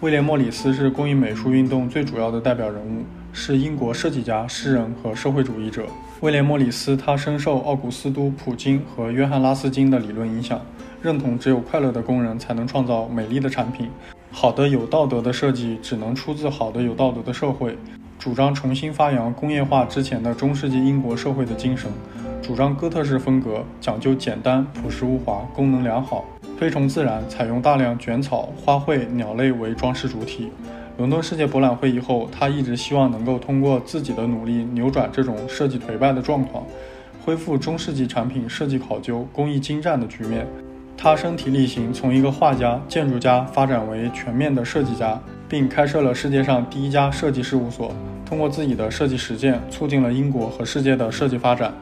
威廉·莫里斯是工艺美术运动最主要的代表人物，是英国设计家、诗人和社会主义者。威廉·莫里斯他深受奥古斯都·普金和约翰·拉斯金的理论影响，认同只有快乐的工人才能创造美丽的产品。好的有道德的设计只能出自好的有道德的社会，主张重新发扬工业化之前的中世纪英国社会的精神，主张哥特式风格，讲究简单朴实无华，功能良好，推崇自然，采用大量卷草、花卉、鸟类为装饰主体。伦敦世界博览会以后，他一直希望能够通过自己的努力扭转这种设计颓败的状况，恢复中世纪产品设计考究、工艺精湛的局面。他身体力行，从一个画家、建筑家发展为全面的设计家，并开设了世界上第一家设计事务所。通过自己的设计实践，促进了英国和世界的设计发展。